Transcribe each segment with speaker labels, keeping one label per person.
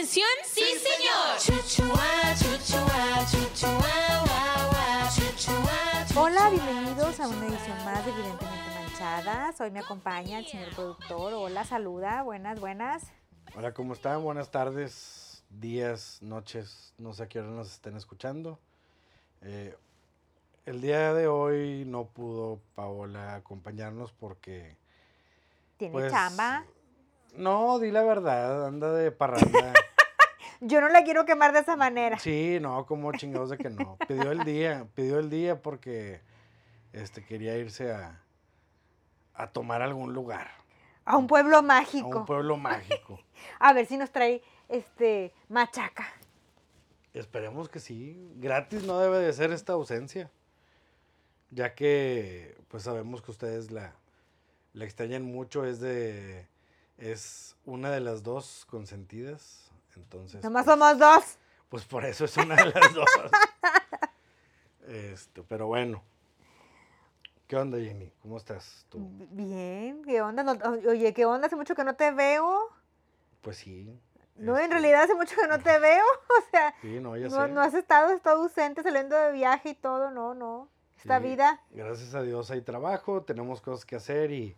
Speaker 1: atención? ¡Sí, señor!
Speaker 2: Hola, bienvenidos a una edición más de Evidentemente Manchadas. Hoy me acompaña el señor productor. Hola, saluda. Buenas, buenas.
Speaker 3: Hola, ¿cómo están? Buenas tardes, días, noches, no sé a qué hora nos estén escuchando. Eh, el día de hoy no pudo Paola acompañarnos porque...
Speaker 2: ¿Tiene
Speaker 3: pues,
Speaker 2: chamba?
Speaker 3: No, di la verdad, anda de parranda.
Speaker 2: Yo no la quiero quemar de esa manera.
Speaker 3: sí, no, como chingados de que no. Pidió el día, pidió el día porque este, quería irse a, a tomar algún lugar,
Speaker 2: A un pueblo
Speaker 3: a
Speaker 2: mágico.
Speaker 3: un pueblo mágico.
Speaker 2: A ver si nos trae este machaca.
Speaker 3: Esperemos que sí. Gratis no debe de ser esta ausencia. Ya que pues sabemos que ustedes la, la extrañan mucho. Es de. Es una de las dos consentidas. Entonces.
Speaker 2: Nomás
Speaker 3: pues,
Speaker 2: somos dos.
Speaker 3: Pues por eso es una de las dos. Este, pero bueno. ¿Qué onda, Jenny? ¿Cómo estás tú?
Speaker 2: Bien, ¿qué onda? No- oye, ¿qué onda? Hace mucho que no te veo.
Speaker 3: Pues sí.
Speaker 2: No, en
Speaker 3: este,
Speaker 2: realidad hace mucho que no te veo. O sea,
Speaker 3: Sí, no, ya
Speaker 2: no,
Speaker 3: sé.
Speaker 2: no has estado, estado ausente, saliendo de viaje y todo. No, no. Esta
Speaker 3: Sí,
Speaker 2: vida.
Speaker 3: Gracias a Dios hay trabajo, tenemos cosas que hacer y,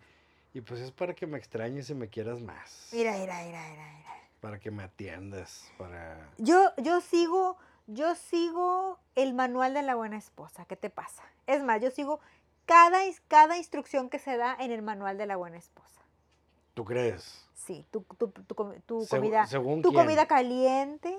Speaker 3: y pues es para que me extrañes y me quieras más.
Speaker 2: Mira, mira, mira, mira, mira.
Speaker 3: Para que me atiendas, para...
Speaker 2: Yo, yo sigo, yo sigo el manual de la buena esposa. ¿Qué te pasa? Es más, yo sigo cada, cada instrucción que se da en el manual de la buena esposa.
Speaker 3: ¿Tú crees?
Speaker 2: Sí, tu, tu, tu
Speaker 3: Segu-
Speaker 2: comida,
Speaker 3: ¿según
Speaker 2: tu
Speaker 3: quién?
Speaker 2: comida caliente,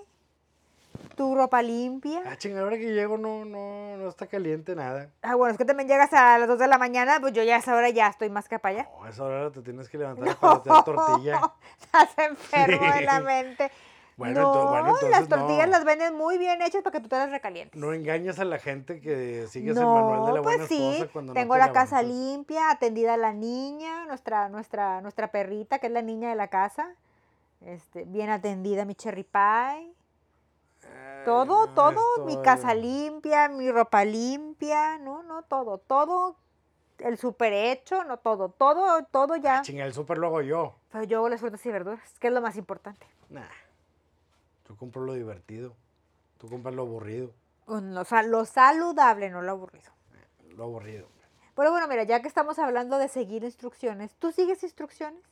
Speaker 2: tu ropa limpia.
Speaker 3: Ah, chinga, ahora que llego no, no, no está caliente nada.
Speaker 2: Ah, bueno, es que también llegas a las 2 de la mañana, pues yo ya a esa hora ya estoy más que para allá.
Speaker 3: No, a esa hora te tienes que levantar a paletear tortilla.
Speaker 2: Estás enfermo de la
Speaker 3: Sí.
Speaker 2: mente.
Speaker 3: Bueno,
Speaker 2: no,
Speaker 3: bueno,
Speaker 2: las tortillas
Speaker 3: no.
Speaker 2: las venden muy bien hechas para que tú te las recalientes.
Speaker 3: No engañas a la gente que sigues el manual de la
Speaker 2: pues
Speaker 3: buena
Speaker 2: sí,
Speaker 3: esposa cuando no
Speaker 2: tengo
Speaker 3: te
Speaker 2: la casa limpia, atendida la niña, nuestra, nuestra, nuestra perrita, que es la niña de la casa. Este, bien atendida mi cherry pie. Todo, todo, mi casa limpia, mi ropa limpia, no, no, todo, todo, el super hecho, no todo, todo, todo ya.
Speaker 3: Chinga, el súper lo hago yo.
Speaker 2: Pero yo hago las frutas y verduras, que es lo más importante.
Speaker 3: Nah. Yo compro lo divertido. Tú compras lo aburrido.
Speaker 2: Lo, lo saludable, no lo aburrido.
Speaker 3: Lo aburrido.
Speaker 2: Pero bueno, mira, ya que estamos hablando de seguir instrucciones, ¿tú sigues instrucciones?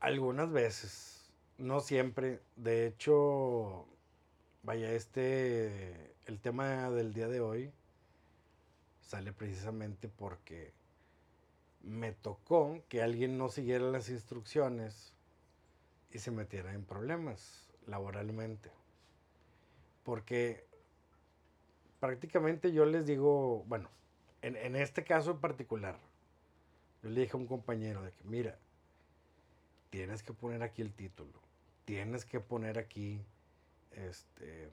Speaker 3: Algunas veces, no siempre. De hecho, vaya, este, el tema del día de hoy sale precisamente porque me tocó que alguien no siguiera las instrucciones y se metiera en problemas laboralmente. Porque prácticamente yo les digo, bueno, en, en este caso en particular, yo le dije a un compañero de que, mira, tienes que poner aquí el título, tienes que poner aquí, este,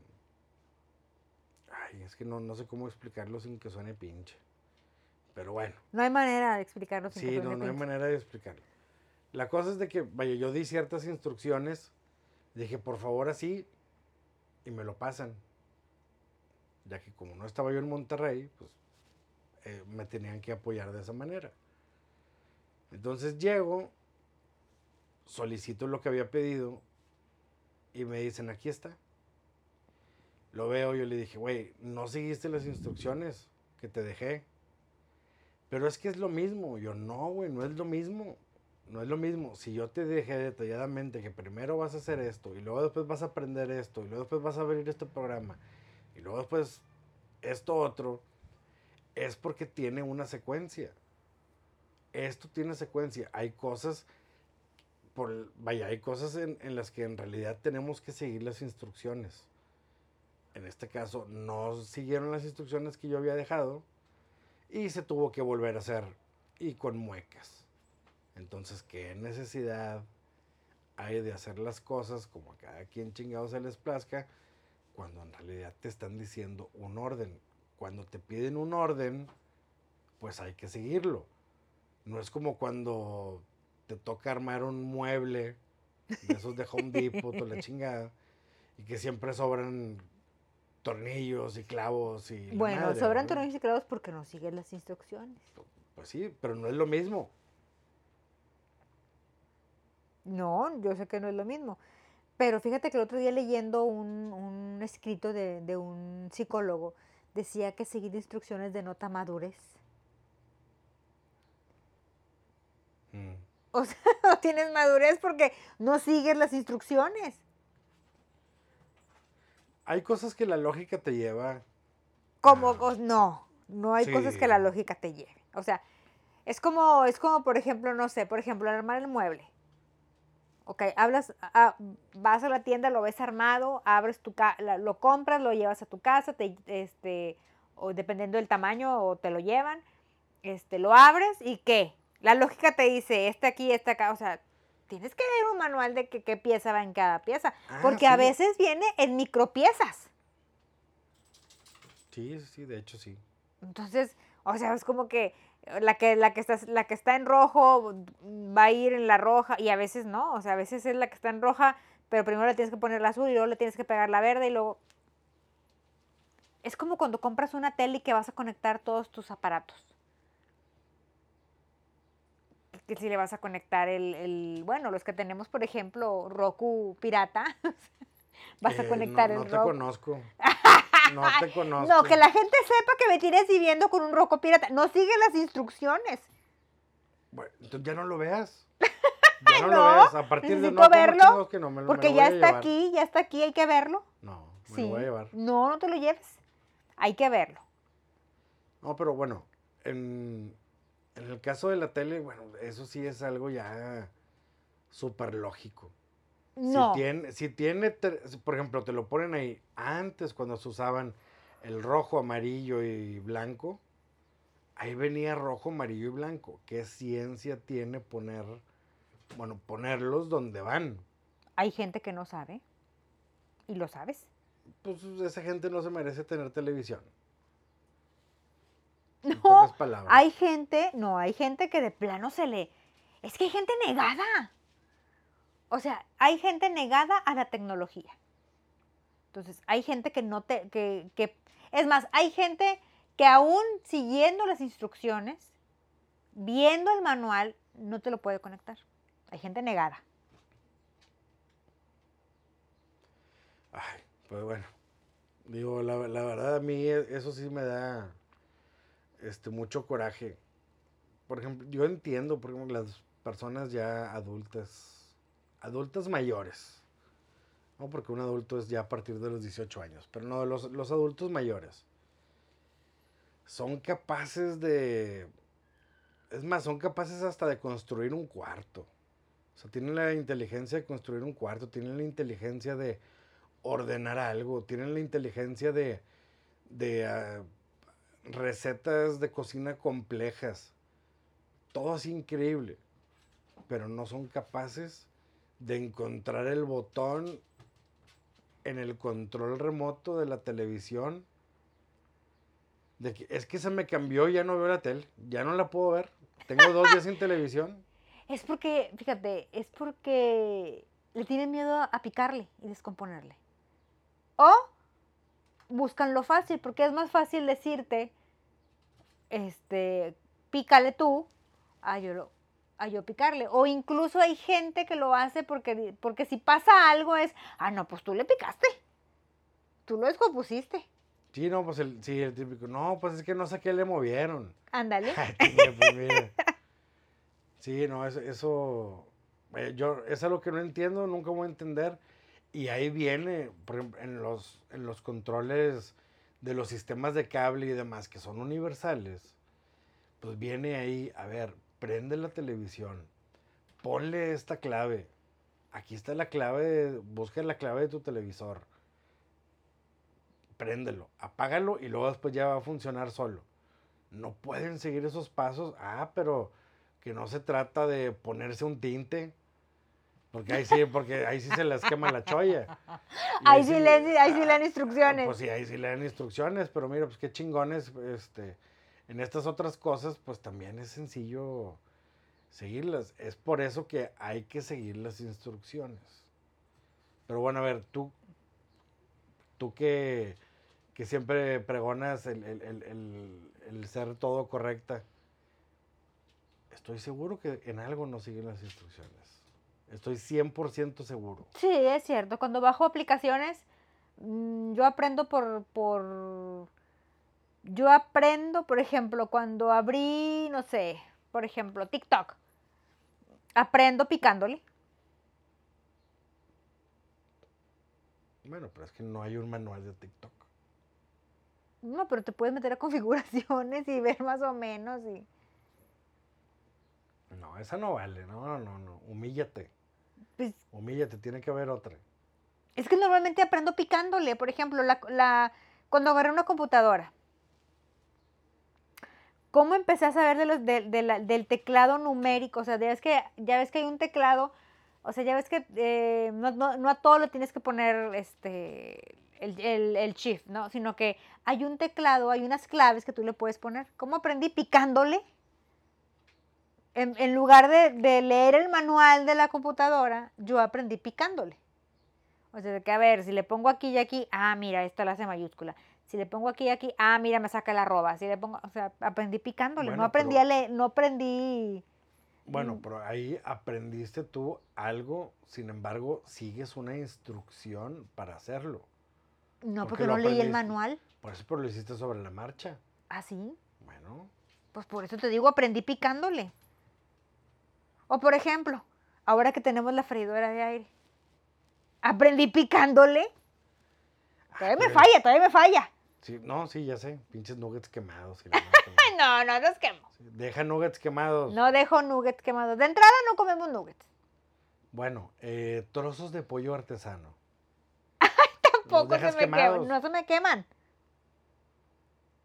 Speaker 3: ay, es que no, no sé cómo explicarlo sin que suene pinche, pero bueno,
Speaker 2: No hay manera de explicarlo sin que
Speaker 3: sí,
Speaker 2: suene
Speaker 3: no, no hay manera de explicarlo. La cosa es de que, vaya, yo di ciertas instrucciones, dije, por favor así, y me lo pasan, ya que como no estaba yo en Monterrey, pues eh, me tenían que apoyar de esa manera. Entonces llego, solicito lo que había pedido y me dicen, aquí está. Lo veo, yo le dije, güey, no seguiste las instrucciones que te dejé. Pero es que es lo mismo. Yo, no, güey, no es lo mismo. No es lo mismo. Si yo te dejé detalladamente que primero vas a hacer esto, y luego después vas a aprender esto, y luego después vas a abrir este programa, y luego después esto otro, es porque tiene una secuencia. Esto tiene secuencia. Hay cosas, por, vaya, hay cosas en, en las que en realidad tenemos que seguir las instrucciones. En este caso, no siguieron las instrucciones que yo había dejado y se tuvo que volver a hacer y con muecas. Entonces, ¿qué necesidad hay de hacer las cosas como a cada quien chingado se les plazca cuando en realidad te están diciendo un orden? Cuando te piden un orden, pues hay que seguirlo. No es como cuando te toca armar un mueble de esos de Home Depot o la chingada y que siempre sobran tornillos y clavos y
Speaker 2: Bueno,
Speaker 3: madre,
Speaker 2: sobran
Speaker 3: ¿no?
Speaker 2: tornillos y clavos porque no sigues las instrucciones.
Speaker 3: Pues sí, pero no es lo mismo.
Speaker 2: No, yo sé que no es lo mismo. Pero fíjate que el otro día leyendo un, un escrito de, de un psicólogo, decía que seguir instrucciones denota madurez.
Speaker 3: Mm.
Speaker 2: O sea, no tienes madurez porque no sigues las instrucciones.
Speaker 3: Hay cosas que la lógica te lleva.
Speaker 2: Como,
Speaker 3: Ah.
Speaker 2: no, no hay cosas que la lógica te lleve. O sea, es como, es como, por ejemplo, no sé, por ejemplo, armar el mueble. Ok, hablas, ah, vas a la tienda, lo ves armado, abres tu, ca- lo compras, lo llevas a tu casa, te, este, o dependiendo del tamaño, o te lo llevan, este, lo abres y ¿qué? La lógica te dice, este aquí, este acá, o sea, tienes que ver un manual de qué, qué pieza va en cada pieza,
Speaker 3: Ah,
Speaker 2: porque a veces viene en micropiezas.
Speaker 3: Sí, sí, de hecho sí.
Speaker 2: Entonces, o sea, es como que la que la que está la que está en rojo va a ir en la roja y a veces no, o sea, a veces es la que está en roja, pero primero le tienes que poner la azul y luego le tienes que pegar la verde y luego es como cuando compras una tele y que vas a conectar todos tus aparatos. Que si le vas a conectar el, el- bueno, los que tenemos, por ejemplo, Roku pirata, vas a
Speaker 3: Eh,
Speaker 2: conectar
Speaker 3: no,
Speaker 2: el
Speaker 3: no te
Speaker 2: Roku.
Speaker 3: conozco. No te conozco.
Speaker 2: No, que la gente sepa que me tienes viviendo con un roco pirata. No sigue las instrucciones.
Speaker 3: Bueno, entonces ya no lo veas. Ya no,
Speaker 2: no,
Speaker 3: lo veas. A partir de no, ¿cómo
Speaker 2: verlo,
Speaker 3: que no? Me, lo- me
Speaker 2: Porque ya está
Speaker 3: llevar.
Speaker 2: aquí, ya está aquí, hay que verlo.
Speaker 3: No, me
Speaker 2: Sí.
Speaker 3: lo voy a llevar.
Speaker 2: No, no te lo lleves. Hay que verlo.
Speaker 3: No, pero bueno, en, en el caso de la tele, bueno, eso sí es algo ya súper lógico.
Speaker 2: No.
Speaker 3: Si tiene, si tiene, por ejemplo, te lo ponen ahí antes cuando se usaban el rojo, amarillo y blanco, ahí venía rojo, amarillo y blanco. ¿Qué ciencia tiene poner, bueno, ponerlos donde van?
Speaker 2: Hay gente que no sabe. Y lo sabes.
Speaker 3: Pues esa gente no se merece tener televisión. Palabras.
Speaker 2: Hay gente, no, hay gente que de plano se le. Es que hay gente negada. O sea, hay gente negada a la tecnología. Entonces, hay gente que no te. Que, que, es más, hay gente que aún siguiendo las instrucciones, viendo el manual, no te lo puede conectar. Hay gente negada.
Speaker 3: Ay, pues bueno. Digo, la, la verdad a mí e- eso sí me da este mucho coraje. Por ejemplo, yo entiendo, por ejemplo, las personas ya adultas, adultas mayores. No, porque un adulto es ya a partir de los 18 años, pero no, los, los adultos mayores son capaces de, es más, son capaces hasta de construir un cuarto. O sea, tienen la inteligencia de construir un cuarto, tienen la inteligencia de ordenar algo, tienen la inteligencia de, de ah, recetas de cocina complejas. Todo es increíble, pero no son capaces de encontrar el botón en el control remoto de la televisión. De que, es que se me cambió, ya no veo la tele, ya no la puedo ver. Tengo dos días sin televisión.
Speaker 2: Es porque, fíjate, es porque le tienen miedo a- picarle y descomponerle. O buscan lo fácil, porque es más fácil decirte, este, pícale tú, a yo, lo- a yo picarle. O incluso hay gente que lo hace porque, porque si pasa algo es, ah, no, pues tú le picaste. Tú lo descompusiste.
Speaker 3: Sí, no, pues el, sí, el típico, no, pues es que no sé qué le movieron.
Speaker 2: Ándale.
Speaker 3: Pues. Sí, no, eso, eso eh, yo, es algo que no entiendo, nunca voy a entender. Y ahí viene, por ejemplo, en los, en los controles de los sistemas de cable y demás, que son universales, pues viene ahí, a ver, prende la televisión, ponle esta clave. Aquí está la clave, busca la clave de tu televisor. Préndelo, apágalo y luego después ya va a funcionar solo no pueden seguir esos pasos. Ah, pero que no se trata de ponerse un tinte. Porque ahí sí, porque ahí sí se les quema la cholla.
Speaker 2: Ahí sí le- ahí sí le dan
Speaker 3: ah,
Speaker 2: instrucciones.
Speaker 3: Pues sí, ahí sí le dan instrucciones, pero mira, pues qué chingones, este, en estas otras cosas, pues también es sencillo seguirlas. Es por eso que hay que seguir las instrucciones. Pero bueno, a ver, tú, tú que, que siempre pregonas el, el- el- el- el ser todo correcta, estoy seguro que en algo no siguen las instrucciones. Estoy 100% seguro.
Speaker 2: Sí, es cierto. Cuando bajo aplicaciones, mm, yo aprendo por, por... Yo aprendo, por ejemplo, cuando abrí, no sé, por ejemplo, TikTok. Aprendo picándole.
Speaker 3: Bueno, pero es que no hay un manual de TikTok.
Speaker 2: No, pero te puedes meter a configuraciones y ver más o menos y...
Speaker 3: No, esa no vale. No, no, no, no. Humíllate.
Speaker 2: Pues,
Speaker 3: Humíllate, tiene que haber otra.
Speaker 2: es que normalmente aprendo picándole. Por ejemplo, la, la- cuando agarré una computadora. ¿Cómo empecé a saber de los, de- de la- del teclado numérico? O sea, ya ves que, ya ves que hay un teclado, o sea, ya ves que eh, no, no- no a todo le tienes que poner este, el, el- el shift, ¿no? Sino que hay un teclado, hay unas claves que tú le puedes poner. ¿Cómo aprendí? Picándole. En, en lugar de, de leer el manual de la computadora, yo aprendí picándole. O sea, de que a ver, si le pongo aquí y aquí, ah, mira, esto la hace mayúscula. Si le pongo aquí y aquí, ah, mira, me saca la arroba. Si le pongo, o sea, aprendí picándole.
Speaker 3: Bueno,
Speaker 2: no aprendí
Speaker 3: pero-
Speaker 2: a leer, no aprendí.
Speaker 3: Bueno,
Speaker 2: Mm.
Speaker 3: pero ahí aprendiste tú algo, sin embargo, sigues una instrucción para hacerlo.
Speaker 2: No,
Speaker 3: ¿Por
Speaker 2: porque no
Speaker 3: lo
Speaker 2: leí el manual.
Speaker 3: Por eso pero lo hiciste sobre la marcha.
Speaker 2: Así.
Speaker 3: Bueno,
Speaker 2: Pues por eso te digo, aprendí picándole. O por ejemplo, ahora que tenemos la freidora de aire. Aprendí picándole. Todavía me
Speaker 3: pero-
Speaker 2: falla, todavía me falla.
Speaker 3: sí, no, sí, ya sé, pinches nuggets quemados. y
Speaker 2: no, no, los quemo.
Speaker 3: Deja nuggets quemados.
Speaker 2: No dejo nuggets quemados. De entrada no comemos nuggets.
Speaker 3: Bueno, eh, trozos de pollo artesano.
Speaker 2: Tampoco se me
Speaker 3: quemados?
Speaker 2: queman. No se me queman.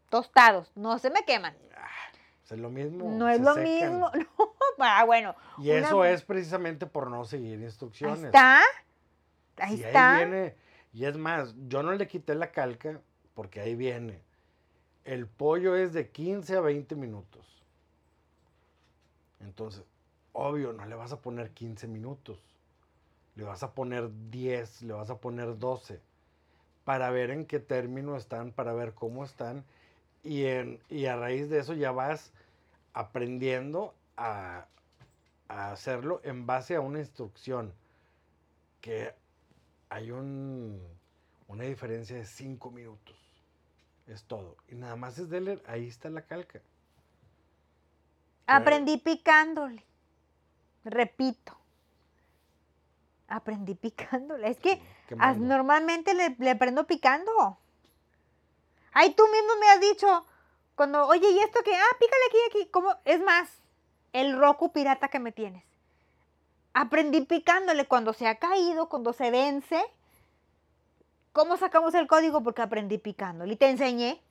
Speaker 2: Tostados, no se me queman.
Speaker 3: Pues es lo mismo.
Speaker 2: No es
Speaker 3: se
Speaker 2: lo
Speaker 3: secan.
Speaker 2: mismo. No, ah, bueno.
Speaker 3: Y
Speaker 2: una-
Speaker 3: eso es precisamente por no seguir
Speaker 2: Ahí
Speaker 3: instrucciones.
Speaker 2: está. Ahí
Speaker 3: Si
Speaker 2: está.
Speaker 3: viene, y es más, yo no le quité la calca porque ahí viene. El pollo es de 15 a 20 minutos. Entonces, obvio, no le vas a poner 15 minutos. Le vas a poner 10, le vas a poner 12. Para ver en qué término están, para ver cómo están. Y, en, y a raíz de eso ya vas aprendiendo a, a hacerlo en base a una instrucción. Que hay un, una diferencia de 5 minutos. Es todo. Y nada más es de leer, ahí está la calca.
Speaker 2: Aprendí picándole. Repito. Aprendí picándole. Es que as- normalmente le, le aprendo picando. Ay, tú mismo me has dicho, cuando, oye, ¿y esto qué? Ah, pícale aquí, aquí. ¿Cómo? Es más, el Roku pirata que me tienes. Aprendí picándole cuando se ha caído, cuando se vence. ¿Cómo sacamos el código? Porque aprendí picándole. Y te enseñé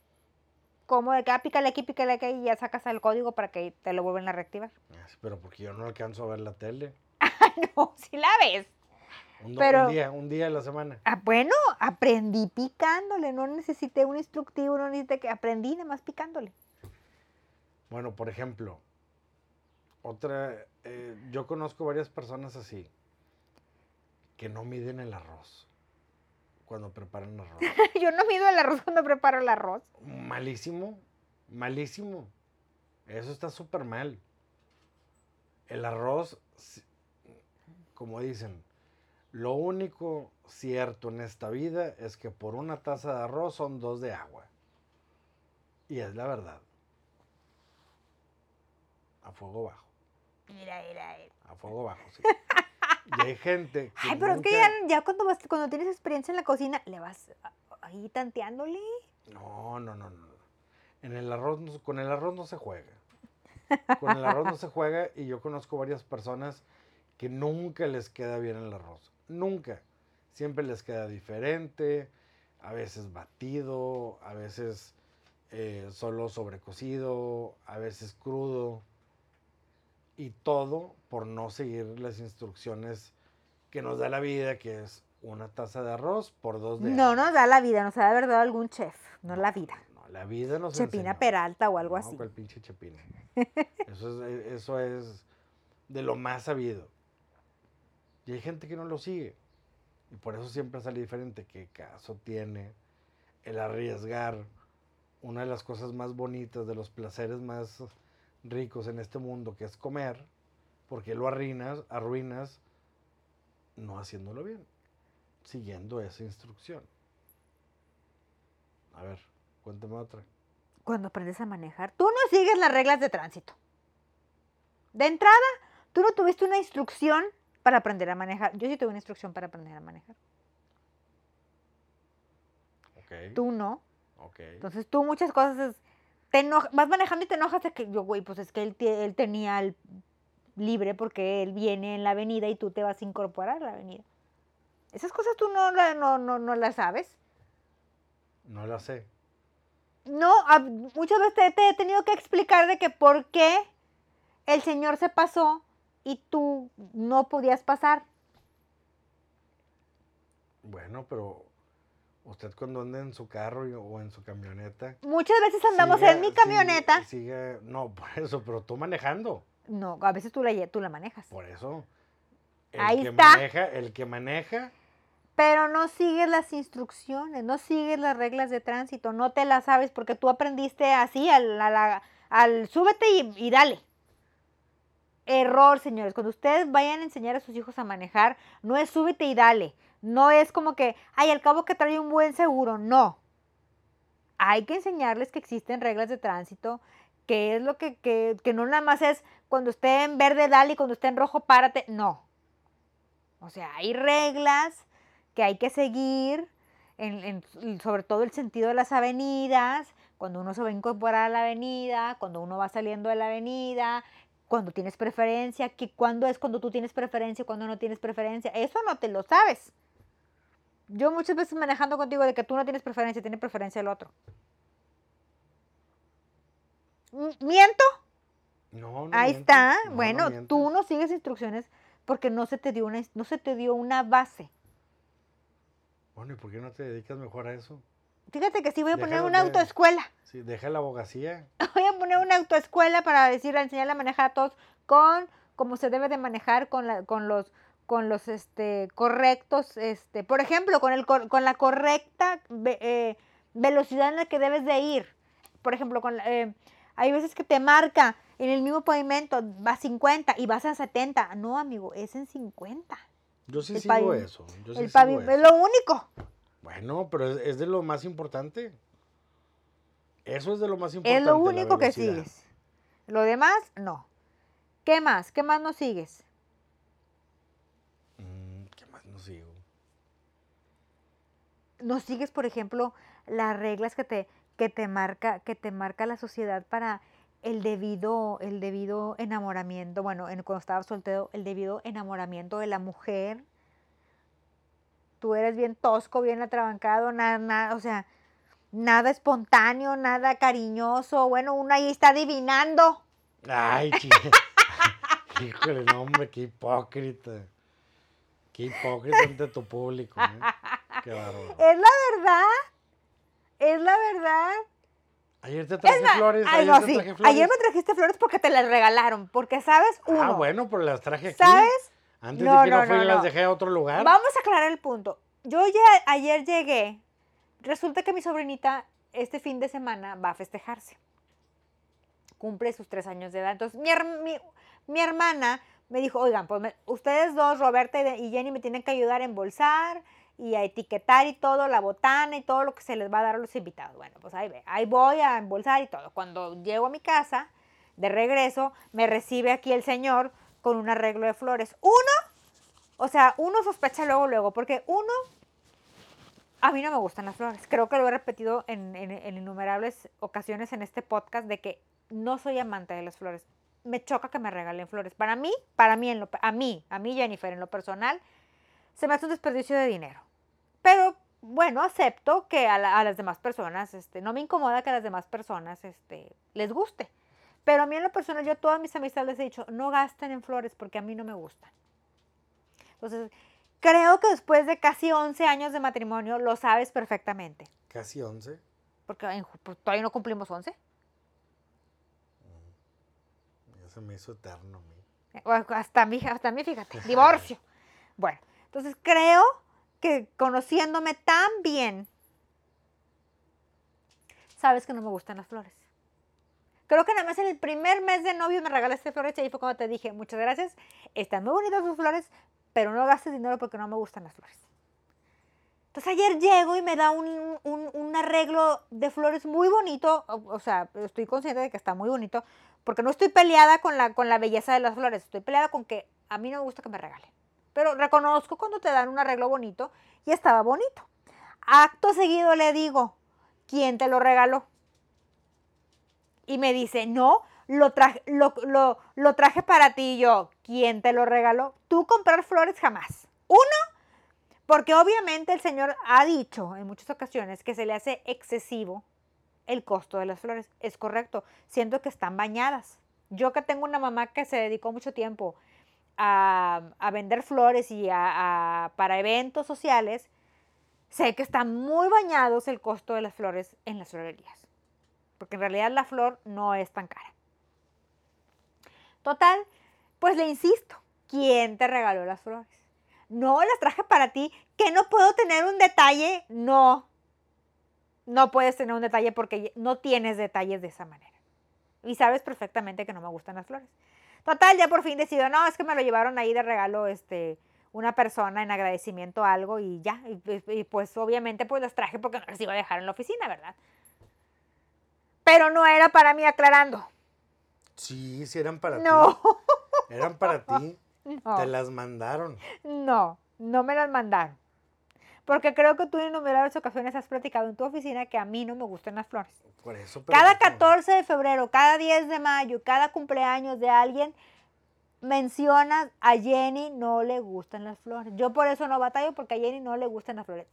Speaker 2: cómo de que, ah, pícale aquí, pícale aquí, y ya sacas el código para que te lo vuelvan a reactivar.
Speaker 3: Ah, sí, Pero porque yo no alcanzo a ver la tele.
Speaker 2: no, si la ves.
Speaker 3: Un,
Speaker 2: Pero-
Speaker 3: un día, un día a la semana.
Speaker 2: Ah, bueno, aprendí picándole, no necesité un instructivo, no necesité que aprendí nada más picándole.
Speaker 3: Bueno, por ejemplo, otra, eh, yo conozco varias personas así, que no miden el arroz cuando preparan arroz.
Speaker 2: Yo no mido el arroz cuando preparo el arroz.
Speaker 3: Malísimo, malísimo. Eso está súper mal. El arroz, como dicen, lo único cierto en esta vida es que por una taza de arroz son dos de agua. Y es la verdad. A fuego bajo.
Speaker 2: Mira, mira, mira.
Speaker 3: A fuego bajo, sí. Y hay gente que
Speaker 2: Ay, pero es que ya, ya cuando, vas- cuando tienes experiencia en la cocina, le vas ahí tanteándole.
Speaker 3: No, no, no, no. En el arroz, con el arroz no se juega. Con el arroz no se juega y yo conozco varias personas que nunca les queda bien el arroz. Nunca. Siempre les queda diferente, a veces batido, a veces eh, solo sobrecocido, a veces crudo. Y todo por no seguir las instrucciones que nos da la vida, que es una taza de arroz por dos de
Speaker 2: No nos da la vida, nos ha de haber dado algún chef, no la vida.
Speaker 3: No, la vida nos
Speaker 2: Chepina
Speaker 3: enseñó.
Speaker 2: Peralta o algo
Speaker 3: No,
Speaker 2: así.
Speaker 3: ¿cuál pinche Chepina? Eso es, e- eso es de lo más sabido. Y hay gente que no lo sigue. Y por eso siempre sale diferente. ¿Qué caso tiene el arriesgar una de las cosas más bonitas, de los placeres más ricos en este mundo, que es comer? Porque lo arruinas, arruinas no haciéndolo bien, siguiendo esa instrucción. A ver, cuéntame otra.
Speaker 2: Cuando aprendes a manejar, tú no sigues las reglas de tránsito. De entrada, tú no tuviste una instrucción para aprender a manejar. Yo sí tuve una instrucción para aprender a manejar.
Speaker 3: Ok.
Speaker 2: Tú no.
Speaker 3: Ok.
Speaker 2: Entonces tú muchas cosas es- te enoja- vas manejando y te enojas de que yo, güey, pues es que él, él tenía el libre porque él viene en la avenida y tú te vas a incorporar a la avenida. Esas cosas tú no, la- no, no, no las sabes.
Speaker 3: No la sé.
Speaker 2: No, a- muchas veces te, te he tenido que explicar de que por qué el señor se pasó y tú no podías pasar.
Speaker 3: Bueno, pero usted cuando anda en su carro y- o en su camioneta.
Speaker 2: Muchas veces andamos
Speaker 3: siga-
Speaker 2: en mi camioneta.
Speaker 3: sigue- no, por eso, pero tú manejando.
Speaker 2: No, a veces tú la, tú la manejas.
Speaker 3: Por eso. El
Speaker 2: Ahí
Speaker 3: que
Speaker 2: está.
Speaker 3: maneja, el que maneja,
Speaker 2: Pero no sigues las instrucciones, no sigues las reglas de tránsito, no te las sabes porque tú aprendiste así al, a la- al súbete y, y dale. Error, señores. Cuando ustedes vayan a enseñar a sus hijos a manejar, no es súbete y dale. No es como que, ay, al cabo que trae un buen seguro. No. Hay que enseñarles que existen reglas de tránsito, que es lo que, que, que no nada más es cuando esté en verde, dale, y cuando esté en rojo, párate. No. O sea, hay reglas que hay que seguir, en- sobre todo el sentido de las avenidas, cuando uno se va a incorporar a la avenida, cuando uno va saliendo de la avenida, cuando tienes preferencia, que cuándo es cuando tú tienes preferencia, cuando no tienes preferencia, eso no te lo sabes. Yo muchas veces manejando contigo de que tú no tienes preferencia, tiene preferencia el otro. ¿Miento?
Speaker 3: no, no
Speaker 2: Ahí está.
Speaker 3: no, no
Speaker 2: bueno, tú no sigues instrucciones porque no se te dio una, no se te dio una base.
Speaker 3: Bueno, ¿y por qué no te dedicas mejor a eso?
Speaker 2: Fíjate que sí voy a poner una
Speaker 3: de-
Speaker 2: autoescuela.
Speaker 3: Sí, deja la abogacía.
Speaker 2: Voy a poner una autoescuela para decirle, enseñarle a manejar a todos con cómo se debe de manejar con, la, con los con los este correctos, este, por ejemplo, con el con la correcta eh, velocidad en la que debes de ir. Por ejemplo, con eh, hay veces que te marca en el mismo pavimento, vas 50 y vas a 70. No, amigo, es en 50.
Speaker 3: Yo sí
Speaker 2: El
Speaker 3: sigo eso. Yo sí
Speaker 2: el
Speaker 3: sigo
Speaker 2: pavimento es lo único.
Speaker 3: Bueno, pero es, es de lo más importante. Eso es de lo más importante.
Speaker 2: Es lo único que sigues. Lo demás, no. ¿Qué más? ¿Qué más no sigues?
Speaker 3: Mm, ¿Qué más no sigo?
Speaker 2: No sigues, por ejemplo, las reglas que te, que te marca, que te marca la sociedad para el debido, el debido enamoramiento, bueno, en, cuando estabas soltero, el debido enamoramiento de la mujer. Tú eres bien tosco, bien atrabancado, nada, nada, o sea, nada espontáneo, nada cariñoso. Bueno, uno ahí está adivinando.
Speaker 3: Ay, Híjole, no, hombre, qué hipócrita. Qué hipócrita ante tu público. ¿eh?
Speaker 2: Es la verdad. Es la verdad.
Speaker 3: Ayer te traje flores.
Speaker 2: Ay,
Speaker 3: ayer
Speaker 2: no,
Speaker 3: te
Speaker 2: sí.
Speaker 3: traje flores.
Speaker 2: Ayer me trajiste flores porque te las regalaron. Porque sabes, uno.
Speaker 3: Ah, bueno, pero las traje aquí.
Speaker 2: ¿Sabes?
Speaker 3: Antes
Speaker 2: No,
Speaker 3: de que no,
Speaker 2: no,
Speaker 3: fui las dejé a otro lugar.
Speaker 2: Vamos a aclarar el punto. Yo ya ayer llegué. Resulta que mi sobrinita este fin de semana va a festejarse. Cumple sus tres años de edad. Entonces, mi, her- mi- mi hermana me dijo, oigan, pues me- ustedes dos, Roberta y Jenny, me tienen que ayudar a embolsar y a etiquetar y todo, la botana y todo lo que se les va a dar a los invitados. Bueno, pues ahí, ve, ahí voy a embolsar y todo. Cuando llego a mi casa, de regreso, me recibe aquí el señor con un arreglo de flores. Uno, o sea, uno sospecha luego, luego, porque uno, a mí no me gustan las flores. Creo que lo he repetido en, innumerables ocasiones en este podcast de que no soy amante de las flores. Me choca que me regalen flores. Para mí, para mí, a mí, a mí Jennifer, en lo personal, se me hace un desperdicio de dinero. Pero bueno, acepto que a, la- a las demás personas, este, no me incomoda que a las demás personas este, les guste. Pero a mí en lo personal, yo a todas mis amistades les he dicho, no gasten en flores porque a mí no me gustan. Entonces, creo que después de casi 11 años de matrimonio lo sabes perfectamente.
Speaker 3: Casi 11.
Speaker 2: Porque en pues, todavía no cumplimos 11.
Speaker 3: Ya se me hizo eterno.
Speaker 2: Eh, Hasta a mí, hasta a mí, fíjate, divorcio. Bueno, entonces creo que conociéndome tan bien, sabes que no me gustan las flores. Creo que nada más en el primer mes de novio me regalaste flores y ahí fue cuando te dije, muchas gracias, están muy bonitas sus flores, pero no gastes dinero porque no me gustan las flores. Entonces ayer llego y me da un, arreglo de flores muy bonito, o, sea, estoy consciente de que está muy bonito, porque no estoy peleada con la belleza de las flores, estoy peleada con que a mí no me gusta que me regalen. Pero reconozco cuando te dan un arreglo bonito y estaba bonito. Acto seguido le digo, ¿quién te lo regaló? Y me dice, no, lo traje, lo, lo- traje para ti y yo. ¿Quién te lo regaló? Tú comprar flores jamás. Uno, porque obviamente el Señor ha dicho en muchas ocasiones que se le hace excesivo el costo de las flores. Es correcto. Siento que están bañadas. Yo que tengo una mamá que se dedicó mucho tiempo a, a vender flores y a- a- para eventos sociales, sé que están muy bañados el costo de las flores en las florerías. Porque en realidad la flor no es tan cara. Total, pues le insisto, ¿quién te regaló las flores? No, las traje para ti, que no puedo tener un detalle. No, no puedes tener un detalle porque no tienes detalles de esa manera. Y sabes perfectamente que no me gustan las flores. Total, ya por fin decido, no, es que me lo llevaron ahí de regalo este, una persona en agradecimiento a algo y ya. Y, pues- y pues obviamente pues las traje porque no las iba a dejar en la oficina, ¿verdad? Pero no era para mí aclarando.
Speaker 3: Sí, sí eran para
Speaker 2: No,
Speaker 3: ti. Eran para ti.
Speaker 2: no.
Speaker 3: Te las mandaron.
Speaker 2: No, no me las mandaron. Porque creo que tú en innumerables ocasiones has platicado en tu oficina que a mí no me gustan las flores.
Speaker 3: Por eso. pero
Speaker 2: Cada
Speaker 3: pues,
Speaker 2: 14 de febrero, cada 10 de mayo, cada cumpleaños de alguien, mencionas a Jenny no le gustan las flores. Yo por eso no batallo porque a Jenny no le gustan las flores.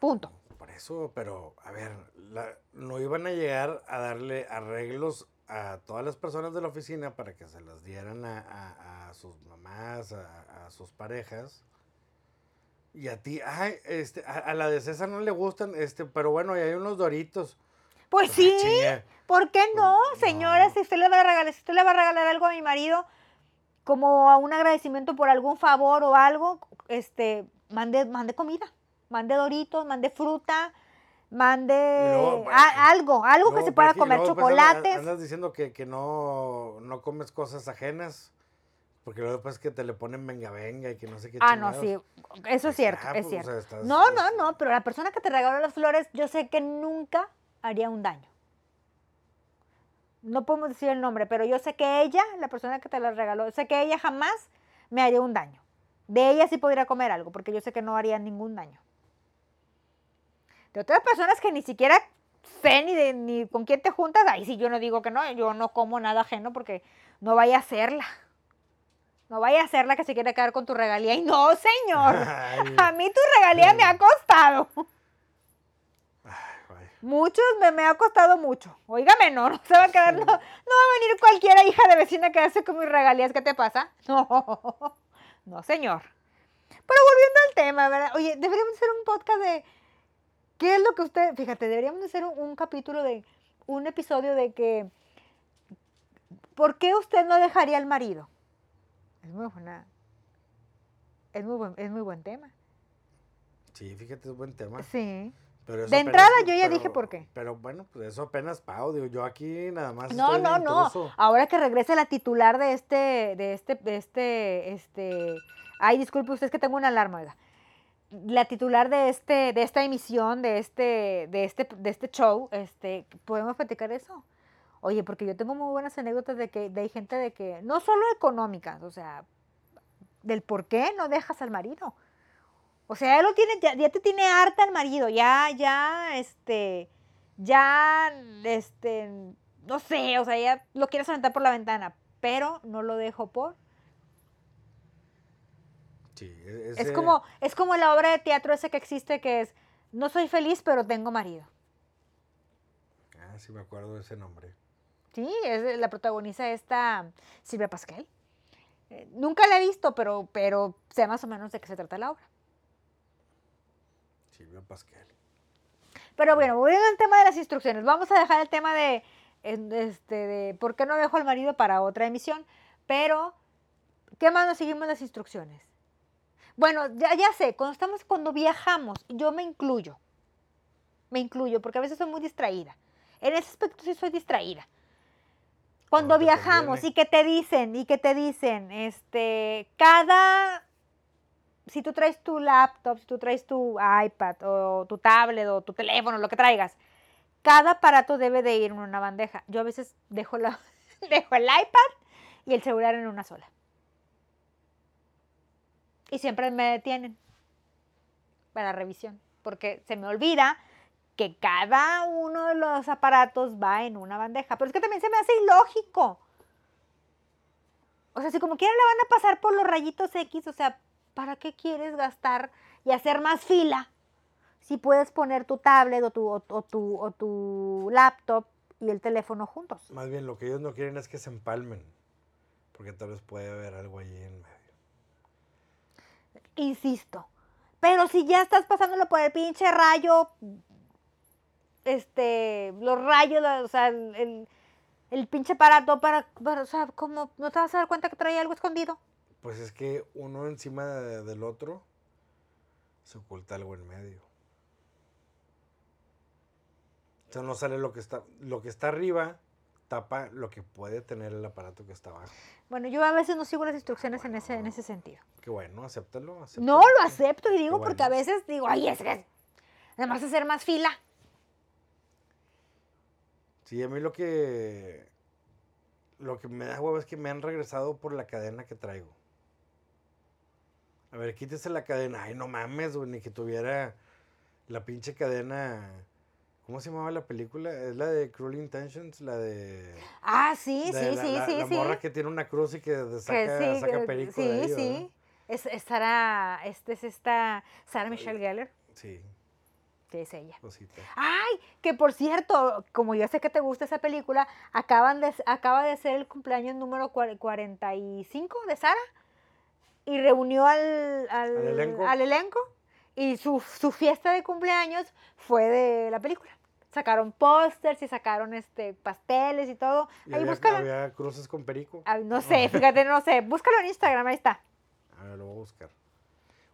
Speaker 2: Punto.
Speaker 3: Por eso, pero a ver, la- no iban a llegar a darle arreglos a todas las personas de la oficina para que se las dieran a, a- a sus mamás, a, a sus parejas. Y a ti, ay, este, a, a la de César no le gustan, este, pero bueno, y hay unos doritos.
Speaker 2: Pues
Speaker 3: Ah,
Speaker 2: sí. ¿por qué no,
Speaker 3: Pues,
Speaker 2: señora?
Speaker 3: no.
Speaker 2: Si usted le va a regalar, si usted le va a regalar algo a mi marido, como a un agradecimiento por algún favor o algo, este, mande, mande comida, mande doritos, mande fruta, mande
Speaker 3: luego,
Speaker 2: a- algo, algo que se pueda comer,
Speaker 3: luego, pues, andas-
Speaker 2: chocolates.
Speaker 3: Andas diciendo que, que no, no comes cosas ajenas. Porque luego después que te le ponen venga venga y que no sé qué
Speaker 2: Ah, no, sí,
Speaker 3: chingados.
Speaker 2: eso es cierto,
Speaker 3: Ah,
Speaker 2: es
Speaker 3: pues, o
Speaker 2: cierto.
Speaker 3: sea, estás-
Speaker 2: No, no, no, pero la persona que te regaló las flores, yo sé que nunca haría un daño. No podemos decir el nombre, pero yo sé que ella, la persona que te las regaló, sé que ella jamás me haría un daño. De ella sí podría comer algo, porque yo sé que no haría ningún daño. De otras personas que ni siquiera sé ni, de, ni con quién te juntas, ahí sí yo no digo que no, yo no como nada ajeno porque no vaya a hacerla. No vaya a hacerla que se quiera quedar con tu regalía. Y no, señor.
Speaker 3: Ay,
Speaker 2: A mí tu regalía me ha costado.
Speaker 3: ay,
Speaker 2: Muchos me, me ha costado mucho. Óigame, no, no se va a quedar, no, no va a venir cualquiera hija de vecina a quedarse con mis regalías. ¿Qué te pasa? No, no, señor. Pero volviendo al tema, ¿verdad? Oye, deberíamos hacer un podcast de qué es lo que usted, fíjate, deberíamos hacer un, un capítulo de, un episodio de que, ¿por qué usted no dejaría al marido? Es muy buena, es muy buen, es muy buen tema.
Speaker 3: Sí, fíjate, es buen tema.
Speaker 2: Sí.
Speaker 3: Pero
Speaker 2: De
Speaker 3: apenas-
Speaker 2: entrada yo ya
Speaker 3: pero-
Speaker 2: dije por qué.
Speaker 3: Pero bueno, pues eso apenas Pau, digo, yo aquí nada más
Speaker 2: No,
Speaker 3: estoy
Speaker 2: no, no. Ahora que regrese la titular de este, de este, de este, este. Ay, disculpe usted, es que tengo una alarma, oiga. La titular de este, de esta emisión, de este, de este, de este show, este, podemos platicar eso. Oye, porque yo tengo muy buenas anécdotas de que, de hay gente de que, no solo económicas, o sea, del por qué no dejas al marido. O sea, él lo tiene, ya, ya te tiene harta el marido, ya, ya, este, ya, este, no sé, o sea, ya lo quieres aventar por la ventana, pero no lo dejo por.
Speaker 3: Sí, e-
Speaker 2: Es como, es como la obra de teatro ese que existe que es, no soy feliz, pero tengo marido.
Speaker 3: Ah, sí me acuerdo de ese nombre.
Speaker 2: Sí, es la protagoniza esta Silvia Pasquel. Eh, nunca la he visto, pero, pero sé más o menos de qué se trata la obra.
Speaker 3: Silvia Pasquel.
Speaker 2: Pero bueno, volviendo al tema de las instrucciones, vamos a dejar el tema de, este, de por qué no dejo al marido para otra emisión, pero ¿qué más nos seguimos las instrucciones? Bueno, ya, ya sé, cuando estamos, cuando viajamos, yo me incluyo, me incluyo, porque a veces soy muy distraída. En ese aspecto sí soy distraída. Cuando viajamos y que te dicen, y que te dicen, este, cada si tú traes tu laptop, si tú traes tu iPad o tu tablet o tu teléfono, lo que traigas, cada aparato debe de ir en una bandeja. Yo a veces dejo, la, dejo el iPad y el celular en una sola. Y siempre me detienen para revisión, porque se me olvida que cada uno de los aparatos va en una bandeja. Pero es que también se me hace ilógico. O sea, si como quiera le van a pasar por los rayitos X, o sea, ¿para qué quieres gastar y hacer más fila? Si puedes poner tu tablet o tu, o, tu, o tu laptop y el teléfono juntos.
Speaker 3: Más bien, lo que ellos no quieren es que se empalmen. Porque tal vez puede haber algo allí en medio.
Speaker 2: Insisto. Pero si ya estás pasándolo por el pinche rayo, este, los rayos, o sea, el, el pinche aparato para, para, o sea, ¿cómo no te vas a dar cuenta que trae algo escondido?
Speaker 3: Pues es que uno encima de- del otro se oculta algo en medio. O sea, no sale lo que está, lo que está arriba, tapa lo que puede tener el aparato que está abajo.
Speaker 2: Bueno, yo a veces no sigo las instrucciones en ese, en ese sentido.
Speaker 3: Qué bueno, acéptalo.
Speaker 2: No lo acepto y digo porque a veces digo, ay, es que además hacer más fila.
Speaker 3: Sí, a mí lo que lo que me da huevo es que me han regresado por la cadena que traigo. A ver, quítese la cadena. Ay, no mames, güey, ni que tuviera la pinche cadena. ¿Cómo se llamaba la película? Es la de Cruel Intentions, la de.
Speaker 2: Ah, sí,
Speaker 3: de
Speaker 2: sí,
Speaker 3: la,
Speaker 2: sí,
Speaker 3: la-
Speaker 2: sí,
Speaker 3: la
Speaker 2: sí.
Speaker 3: morra que tiene una cruz y que saca,
Speaker 2: sí,
Speaker 3: saca perico
Speaker 2: sí,
Speaker 3: de ahí,
Speaker 2: sí.
Speaker 3: ¿verdad?
Speaker 2: Es, estará, este es esta Sarah Michelle Gellar,
Speaker 3: Sí,
Speaker 2: que es ella. Ay, que por cierto, como yo sé que te gusta esa película, acaban de, acaba de ser el cumpleaños número cua- 45 de Sara y reunió al, al,
Speaker 3: Al elenco.
Speaker 2: al elenco, y su, su fiesta de cumpleaños fue de la película. Sacaron pósters y sacaron este pasteles y todo.
Speaker 3: Y
Speaker 2: Ahí
Speaker 3: había,
Speaker 2: búscalo.
Speaker 3: había cruces con perico.
Speaker 2: Ay, no sé, fíjate, no sé. Búscalo en Instagram, ahí está.
Speaker 3: A ver, lo voy a buscar.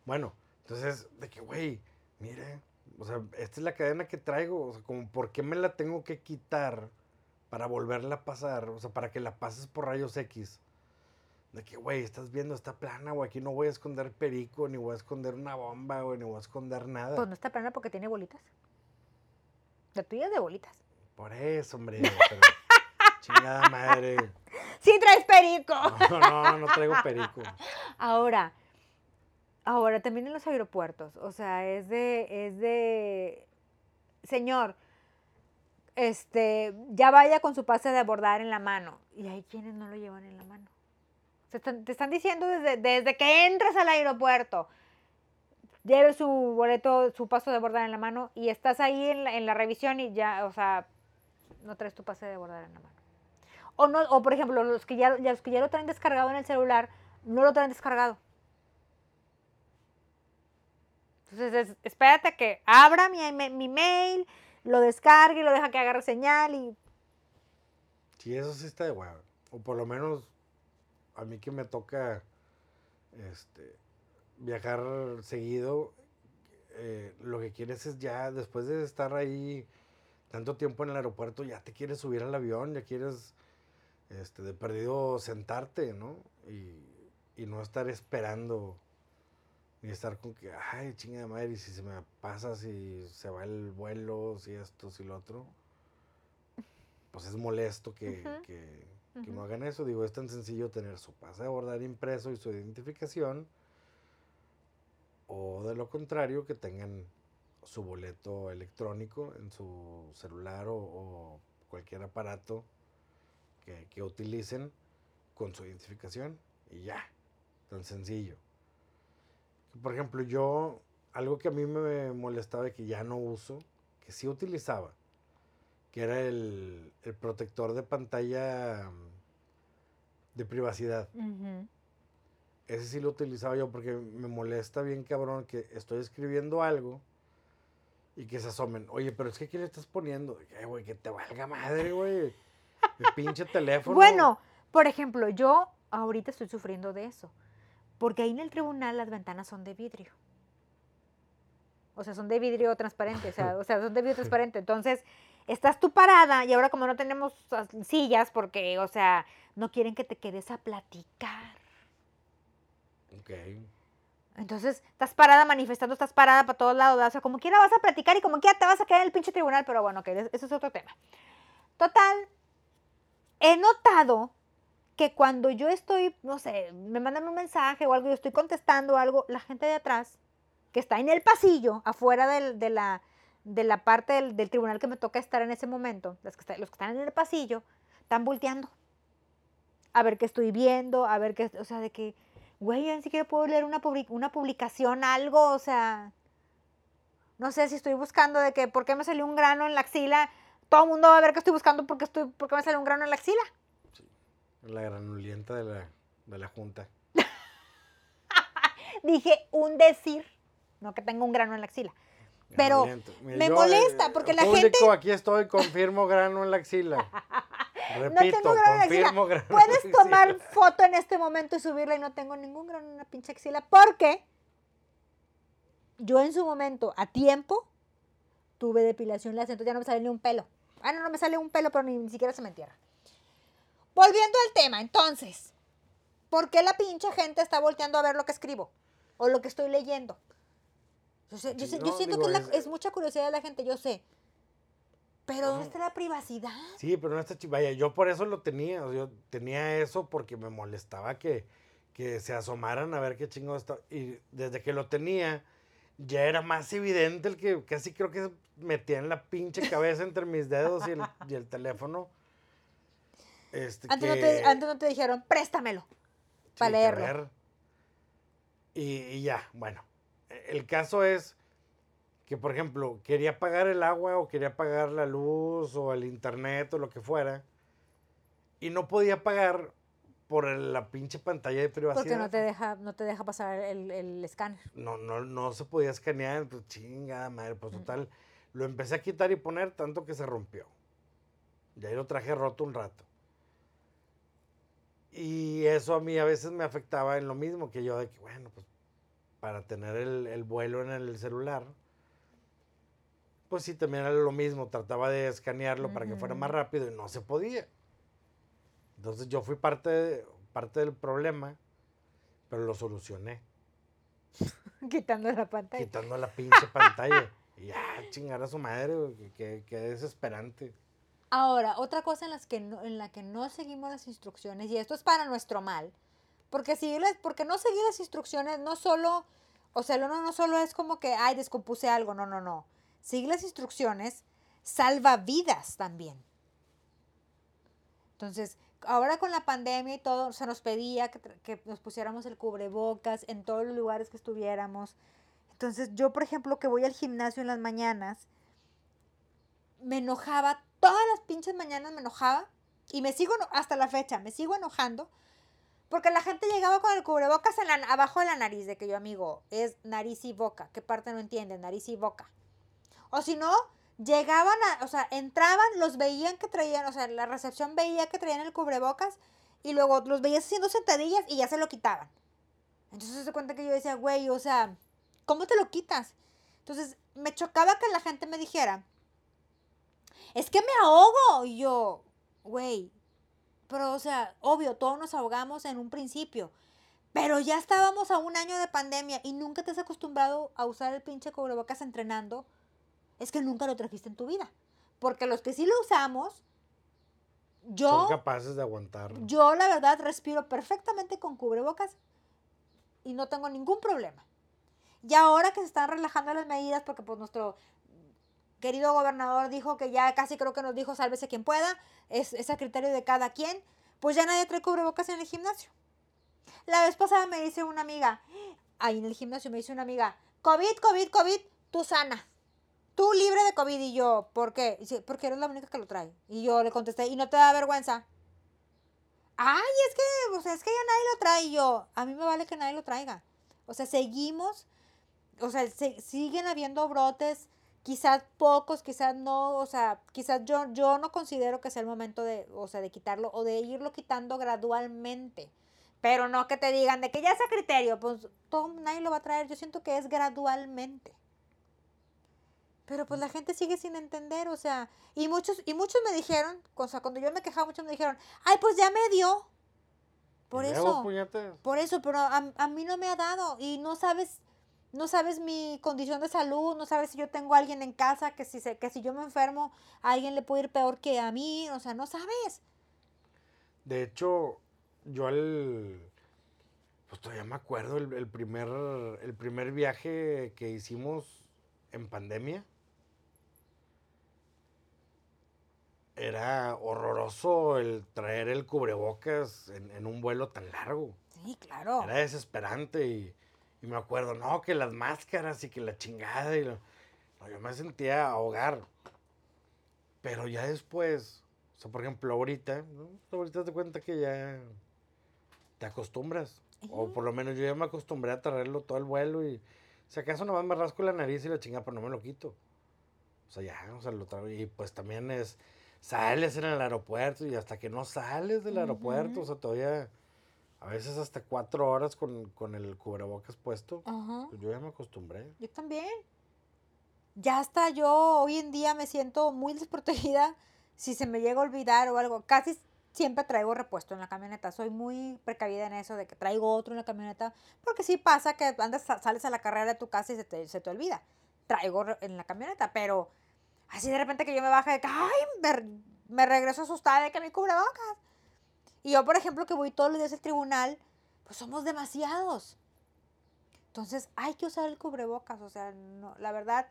Speaker 3: Bueno, entonces, de que, güey, mire, o sea, esta es la cadena que traigo, o sea, como, ¿por qué me la tengo que quitar para volverla a pasar? O sea, para que la pases por rayos X. De que, güey, estás viendo esta plana, güey, aquí no voy a esconder perico, ni voy a esconder una bomba, güey, ni voy a esconder nada.
Speaker 2: Pues no está plana porque tiene bolitas. La tuya es de bolitas.
Speaker 3: Por eso, hombre, pero, chingada madre.
Speaker 2: ¡Sí traes perico!
Speaker 3: No, no, no traigo perico.
Speaker 2: Ahora, ahora también en los aeropuertos, o sea, es de, es de, señor, este, ya vaya con su pase de abordar en la mano. Y hay quienes no lo llevan en la mano. Se están- te están diciendo desde, desde que entres al aeropuerto, lleve su boleto, su paso de abordar en la mano y estás ahí en la, en la revisión y ya, o sea, no traes tu pase de abordar en la mano. O, no, o por ejemplo, los que, ya- los que ya lo traen descargado en el celular, no lo traen descargado. Entonces, es- espérate que abra mi, mi- mail, lo descargue, lo deja que agarre señal y...
Speaker 3: Sí, eso sí está de huevo. O por lo menos a mí que me toca este, viajar seguido, eh, lo que quieres es ya, después de estar ahí tanto tiempo en el aeropuerto, ya te quieres subir al avión, ya quieres este, de perdido sentarte, ¿no? Y, y no estar esperando y estar con que, ay, chinga de madre, y si se me pasa, si se va el vuelo, si esto, si lo otro. Pues es molesto que, que- que no
Speaker 2: ujú.
Speaker 3: hagan eso. Digo, es tan sencillo tener su pase de abordar impreso y su identificación. O de lo contrario, que tengan su boleto electrónico en su celular o, o cualquier aparato que, que utilicen con su identificación y ya, tan sencillo. Por ejemplo, yo, algo que a mí me molestaba y que ya no uso, que sí utilizaba, que era el, el protector de pantalla mm, de privacidad. Ese sí lo utilizaba yo porque me molesta bien cabrón que estoy escribiendo algo y que se asomen. Oye, pero es que ¿qué le estás poniendo? Eh, güey, que te valga madre, güey. Mi pinche teléfono.
Speaker 2: Bueno, por ejemplo, yo ahorita estoy sufriendo de eso, porque ahí en el tribunal las ventanas son de vidrio. O sea, son de vidrio transparente, o sea, o sea, son de vidrio transparente. Entonces, estás tú parada y ahora como no tenemos as- sillas porque, o sea, no quieren que te quedes a platicar.
Speaker 3: Ok.
Speaker 2: Entonces, estás parada manifestando, estás parada para todos lados, o sea, como quiera vas a platicar y como quiera te vas a quedar en el pinche tribunal, pero bueno, ok, eso es otro tema. Total, he notado que cuando yo estoy, no sé, me mandan un mensaje o algo, yo estoy contestando algo, la gente de atrás, que está en el pasillo, afuera de, la, de la parte del, tribunal que me toca estar en ese momento, los que, los que están en el pasillo, están volteando a ver qué estoy viendo, a ver qué, o sea, de que, güey, yo ni siquiera puedo leer una, publi- una publicación, algo, o sea, no sé si estoy buscando de que, ¿por qué me salió un grano en la axila? Todo el mundo va a ver que estoy buscando porque estoy, porque me salió un grano en la axila.
Speaker 3: La granulienta de la, de la junta.
Speaker 2: Dije un decir, no que tenga un grano en la axila. Pero.
Speaker 3: Mira,
Speaker 2: me
Speaker 3: yo,
Speaker 2: molesta,
Speaker 3: eh,
Speaker 2: porque la
Speaker 3: público,
Speaker 2: gente-
Speaker 3: aquí estoy, confirmo grano en la axila.
Speaker 2: No
Speaker 3: Repito,
Speaker 2: tengo grano en la axila.
Speaker 3: grano en
Speaker 2: Puedes
Speaker 3: axila.
Speaker 2: tomar foto en este momento y subirla y no tengo ningún grano en la pinche axila porque yo en su momento, a tiempo, tuve depilación láser, entonces ya no me sale ni un pelo. Ah, no, no me sale un pelo, pero ni, ni siquiera se me entierra. Volviendo al tema, entonces, ¿por qué la pinche gente está volteando a ver lo que escribo? O lo que estoy leyendo. Yo, sé- siento
Speaker 3: digo,
Speaker 2: que es, la-
Speaker 3: es-
Speaker 2: mucha curiosidad de la gente, yo sé. Pero ¿dónde está la privacidad?
Speaker 3: Sí, pero no está Vaya, yo por eso lo tenía. yo tenía eso porque me molestaba que, que se asomaran a ver qué chingo está. Y desde que lo tenía, ya era más evidente el que casi creo que se metía en la pinche cabeza entre mis dedos y el, y el teléfono. Este,
Speaker 2: Antes, no
Speaker 3: que-
Speaker 2: te, antes no te dijeron, préstamelo. para
Speaker 3: Sí, que a
Speaker 2: leerlo.
Speaker 3: ver. Y, y ya, bueno. El caso es que, por ejemplo, quería pagar el agua o quería pagar la luz o el internet o lo que fuera. Y no podía pagar por la pinche pantalla de privacidad.
Speaker 2: Porque no te deja, no te deja pasar el, el escáner.
Speaker 3: No, no, no se podía escanear, pues chingada madre, pues
Speaker 2: Mm.
Speaker 3: total. Lo empecé a quitar y poner tanto que se rompió. Y ahí lo traje roto un rato. Y eso a mí a veces me afectaba en lo mismo que yo, de que bueno, pues para tener el, el vuelo en el celular, pues sí, también era lo mismo. Trataba de escanearlo para que fuera más rápido y no se podía. Entonces yo fui parte, de- parte del problema, pero lo solucioné
Speaker 2: Quitando la pantalla.
Speaker 3: quitando la pinche pantalla. Y ya, chingar a su madre, que, que desesperante.
Speaker 2: Ahora, otra cosa en, las que no, en la que no seguimos las instrucciones, y esto es para nuestro mal, porque, seguirles, porque no seguir las instrucciones no solo, o sea, no, no solo es como que, ay, descompuse algo, no, no, no. Seguir las instrucciones salva vidas también. Entonces, ahora con la pandemia y todo, se nos pedía que, que nos pusiéramos el cubrebocas en todos los lugares que estuviéramos. Entonces, yo, por ejemplo, que voy al gimnasio en las mañanas, me enojaba, todas las pinches mañanas me enojaba, y me sigo, hasta la fecha, me sigo enojando, porque la gente llegaba con el cubrebocas en la- abajo de la nariz, de que yo, amigo, es nariz y boca, ¿qué parte no entienden? Nariz y boca. O si no, llegaban a, o sea, entraban, los veían que traían, o sea, la recepción veía que traían el cubrebocas, y luego los veías haciendo sentadillas y ya se lo quitaban. Entonces se cuenta que yo decía, güey, o sea, ¿cómo te lo quitas? Entonces me chocaba que la gente me dijera, es que me ahogo. Y yo, güey, pero o sea, obvio, todos nos ahogamos en un principio. Pero ya estábamos a un año de pandemia y nunca te has acostumbrado a usar el pinche cubrebocas entrenando. Es que nunca lo trajiste en tu vida. Porque los que sí lo usamos, yo,
Speaker 3: Son capaces de aguantar.
Speaker 2: yo la verdad respiro perfectamente con cubrebocas y no tengo ningún problema. Y ahora que se están relajando las medidas, porque pues nuestro querido gobernador dijo que ya casi creo que nos dijo sálvese quien pueda, es, es a criterio de cada quien, pues ya nadie trae cubrebocas en el gimnasio. La vez pasada me dice una amiga, ahí en el gimnasio me dice una amiga, COVID, COVID, COVID, tú sana. Tú libre de COVID y yo, ¿por qué? Porque eres la única que lo trae. Y yo le contesté, ¿y no te da vergüenza? Ay, es que, o sea, es que ya nadie lo trae. Yo, a mí me vale que nadie lo traiga. O sea, seguimos, o sea, se- siguen habiendo brotes, quizás pocos, quizás no, o sea, quizás yo, yo no considero que sea el momento de, o sea, de quitarlo o de irlo quitando gradualmente. Pero no que te digan de que ya es a criterio, pues todo, nadie lo va a traer. Yo siento que es gradualmente. Pero pues la gente sigue sin entender, o sea, y muchos, y muchos me dijeron, o sea, cuando yo me quejaba, muchos me dijeron, ay, pues ya me dio. Por eso. Por eso, pero a, a mí no me ha dado y no sabes, no sabes mi condición de salud, no sabes si yo tengo a alguien en casa, que si, se, que si yo me enfermo, a alguien le puede ir peor que a mí, o sea, no sabes.
Speaker 3: De hecho, yo al. Pues todavía me acuerdo el, el primer, el primer viaje que hicimos en pandemia. Era horroroso el traer el cubrebocas en, en un vuelo tan largo.
Speaker 2: Sí, claro.
Speaker 3: Era desesperante y, y me acuerdo, no, que las máscaras y que la chingada. Y lo- no, yo me sentía ahogar. Pero ya después, o sea, por ejemplo, ahorita, ¿no? ahorita te cuenta que ya te acostumbras. O por lo menos yo ya me acostumbré a traerlo todo el vuelo y si acaso nomás me rasco la nariz y la chingada, pero no me lo quito. O sea, ya, o sea, lo traigo. Y pues también es, sales en el aeropuerto y hasta que no sales del aeropuerto, o sea, todavía, a veces hasta cuatro horas con, con el cubrebocas puesto,
Speaker 2: Ajá.
Speaker 3: pues yo ya me acostumbré.
Speaker 2: Yo también. Ya hasta yo hoy en día me siento muy desprotegida si se me llega a olvidar o algo. Casi siempre traigo repuesto en la camioneta. Soy muy precavida en eso de que traigo otro en la camioneta. Porque sí pasa que andas, sa- sales a la carrera de tu casa y se te, se te olvida. Traigo en la camioneta, pero así de repente que yo me baje de que, ay, me, me regreso asustada de que me cubrebocas. Y yo, por ejemplo, que voy todos los días al tribunal, pues somos demasiados. Entonces hay que usar el cubrebocas, o sea, no, la verdad,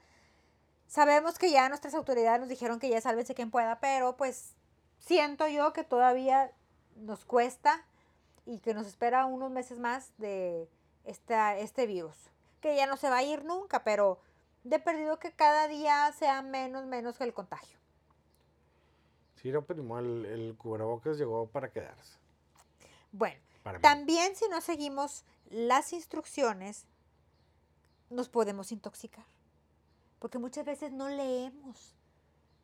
Speaker 2: sabemos que ya nuestras autoridades nos dijeron que ya sálvese quien pueda, pero pues siento yo que todavía nos cuesta y que nos espera unos meses más de esta, este virus, que ya no se va a ir nunca, pero de perdido que cada día sea menos, menos que el contagio.
Speaker 3: Sí, no, pero modo, el, el cubrebocas llegó para quedarse.
Speaker 2: Bueno,
Speaker 3: Para
Speaker 2: también si no seguimos las instrucciones, nos podemos intoxicar. Porque muchas veces no leemos.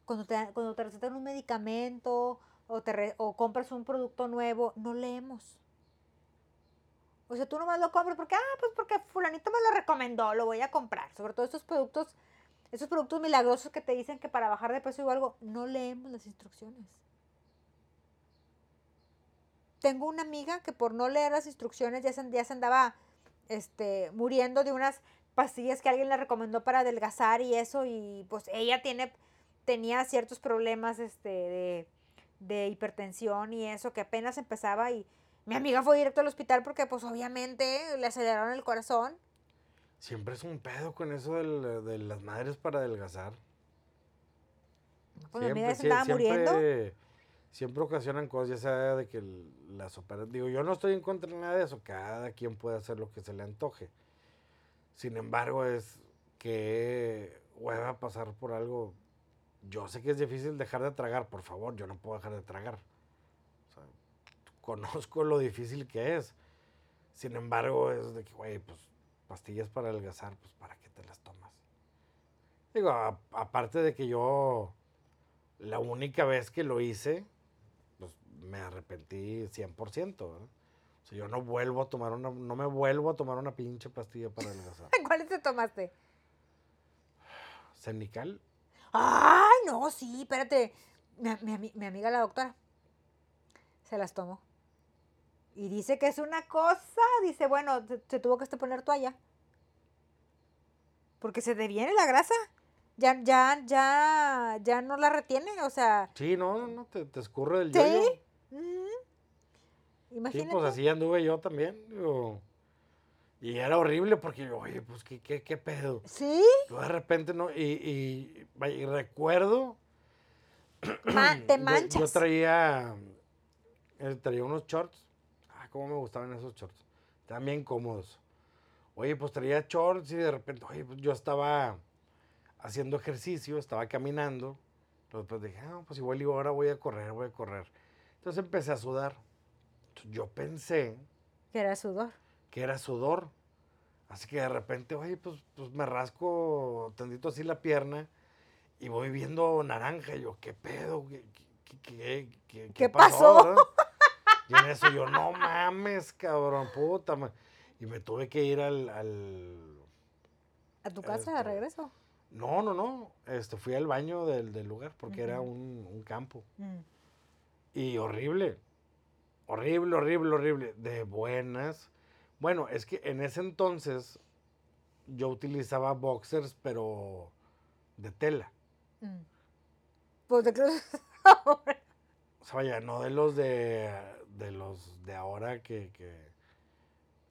Speaker 2: Cuando te, cuando te recetan un medicamento o, te re- o compras un producto nuevo, no leemos. O sea, tú nomás lo compras porque, ah, pues porque fulanito me lo recomendó, lo voy a comprar. Sobre todo estos productos, estos productos milagrosos que te dicen que para bajar de peso o algo, no leemos las instrucciones. Tengo una amiga que por no leer las instrucciones ya se, ya se andaba este, muriendo de unas pastillas que alguien le recomendó para adelgazar y eso, y pues ella tiene, tenía ciertos problemas este, de, de hipertensión y eso, que apenas empezaba y mi amiga fue directo al hospital porque pues obviamente le aceleraron el corazón.
Speaker 3: Siempre es un pedo con eso del- de las madres para adelgazar.
Speaker 2: Pues mi amiga ya se
Speaker 3: sie-
Speaker 2: andaba muriendo.
Speaker 3: siempre- Siempre ocasionan cosas, ya sea de que las operan. Digo, yo no estoy en contra de nada de eso. Cada quien puede hacer lo que se le antoje. Sin embargo, es que hueva pasar por algo. Yo sé que es difícil dejar de tragar, por favor, yo no puedo dejar de tragar. O sea, conozco lo difícil que es. Sin embargo, es de que, güey, pues pastillas para adelgazar, pues ¿para qué te las tomas? Digo, a- aparte de que yo, la única vez que lo hice, pues me arrepentí 100%. ¿verdad? O sea, yo no vuelvo a tomar una, no me vuelvo a tomar una pinche pastilla para adelgazar.
Speaker 2: ¿Cuáles te tomaste?
Speaker 3: Cenical,
Speaker 2: Ay, no, sí, espérate. Mi, mi amiga la doctora se las tomó. Y dice que es una cosa, dice, bueno, se, tuvo que poner toalla. Porque se deviene la grasa. Ya, ya, ya, ya no la retiene, o sea,
Speaker 3: sí, no, no, te, te escurre del
Speaker 2: ¿Sí?
Speaker 3: yoyo.
Speaker 2: mm,
Speaker 3: Sí,
Speaker 2: imagínate.
Speaker 3: pues así anduve yo también. digo, y era horrible porque, oye, pues qué, qué, qué pedo.
Speaker 2: ¿Sí?
Speaker 3: Yo de repente no, y, y, y recuerdo
Speaker 2: te
Speaker 3: Yo-
Speaker 2: manchas.
Speaker 3: Yo, traía, eh, traía unos shorts. Cómo me gustaban esos shorts. Estaban bien cómodos. Oye, pues traía shorts y de repente, oye, pues yo estaba haciendo ejercicio, estaba caminando. Entonces pues dije, ah, pues igual y ahora voy a correr, voy a correr. Entonces empecé a sudar. Yo pensé
Speaker 2: Que era sudor.
Speaker 3: que era sudor. Así que de repente, oye, pues, pues me rasco tantito así la pierna y voy viendo naranja. Y yo, ¿qué pedo? ¿Qué, qué, qué, qué-
Speaker 2: ¿Qué
Speaker 3: qué
Speaker 2: pasó?
Speaker 3: Verdad?" Y en eso yo, no mames, cabrón, puta. ma-". Y me tuve que ir al, al-
Speaker 2: ¿A tu casa de
Speaker 3: Este,
Speaker 2: regreso?
Speaker 3: No, no, no. Este, fui al baño del, del lugar porque era un, un campo.
Speaker 2: Mm.
Speaker 3: Y horrible. horrible, horrible, horrible. De buenas. Bueno, es que en ese entonces yo utilizaba boxers, pero de tela.
Speaker 2: Mm. Pues de cruz.
Speaker 3: O sea, vaya, no de los de, de los de ahora que, que,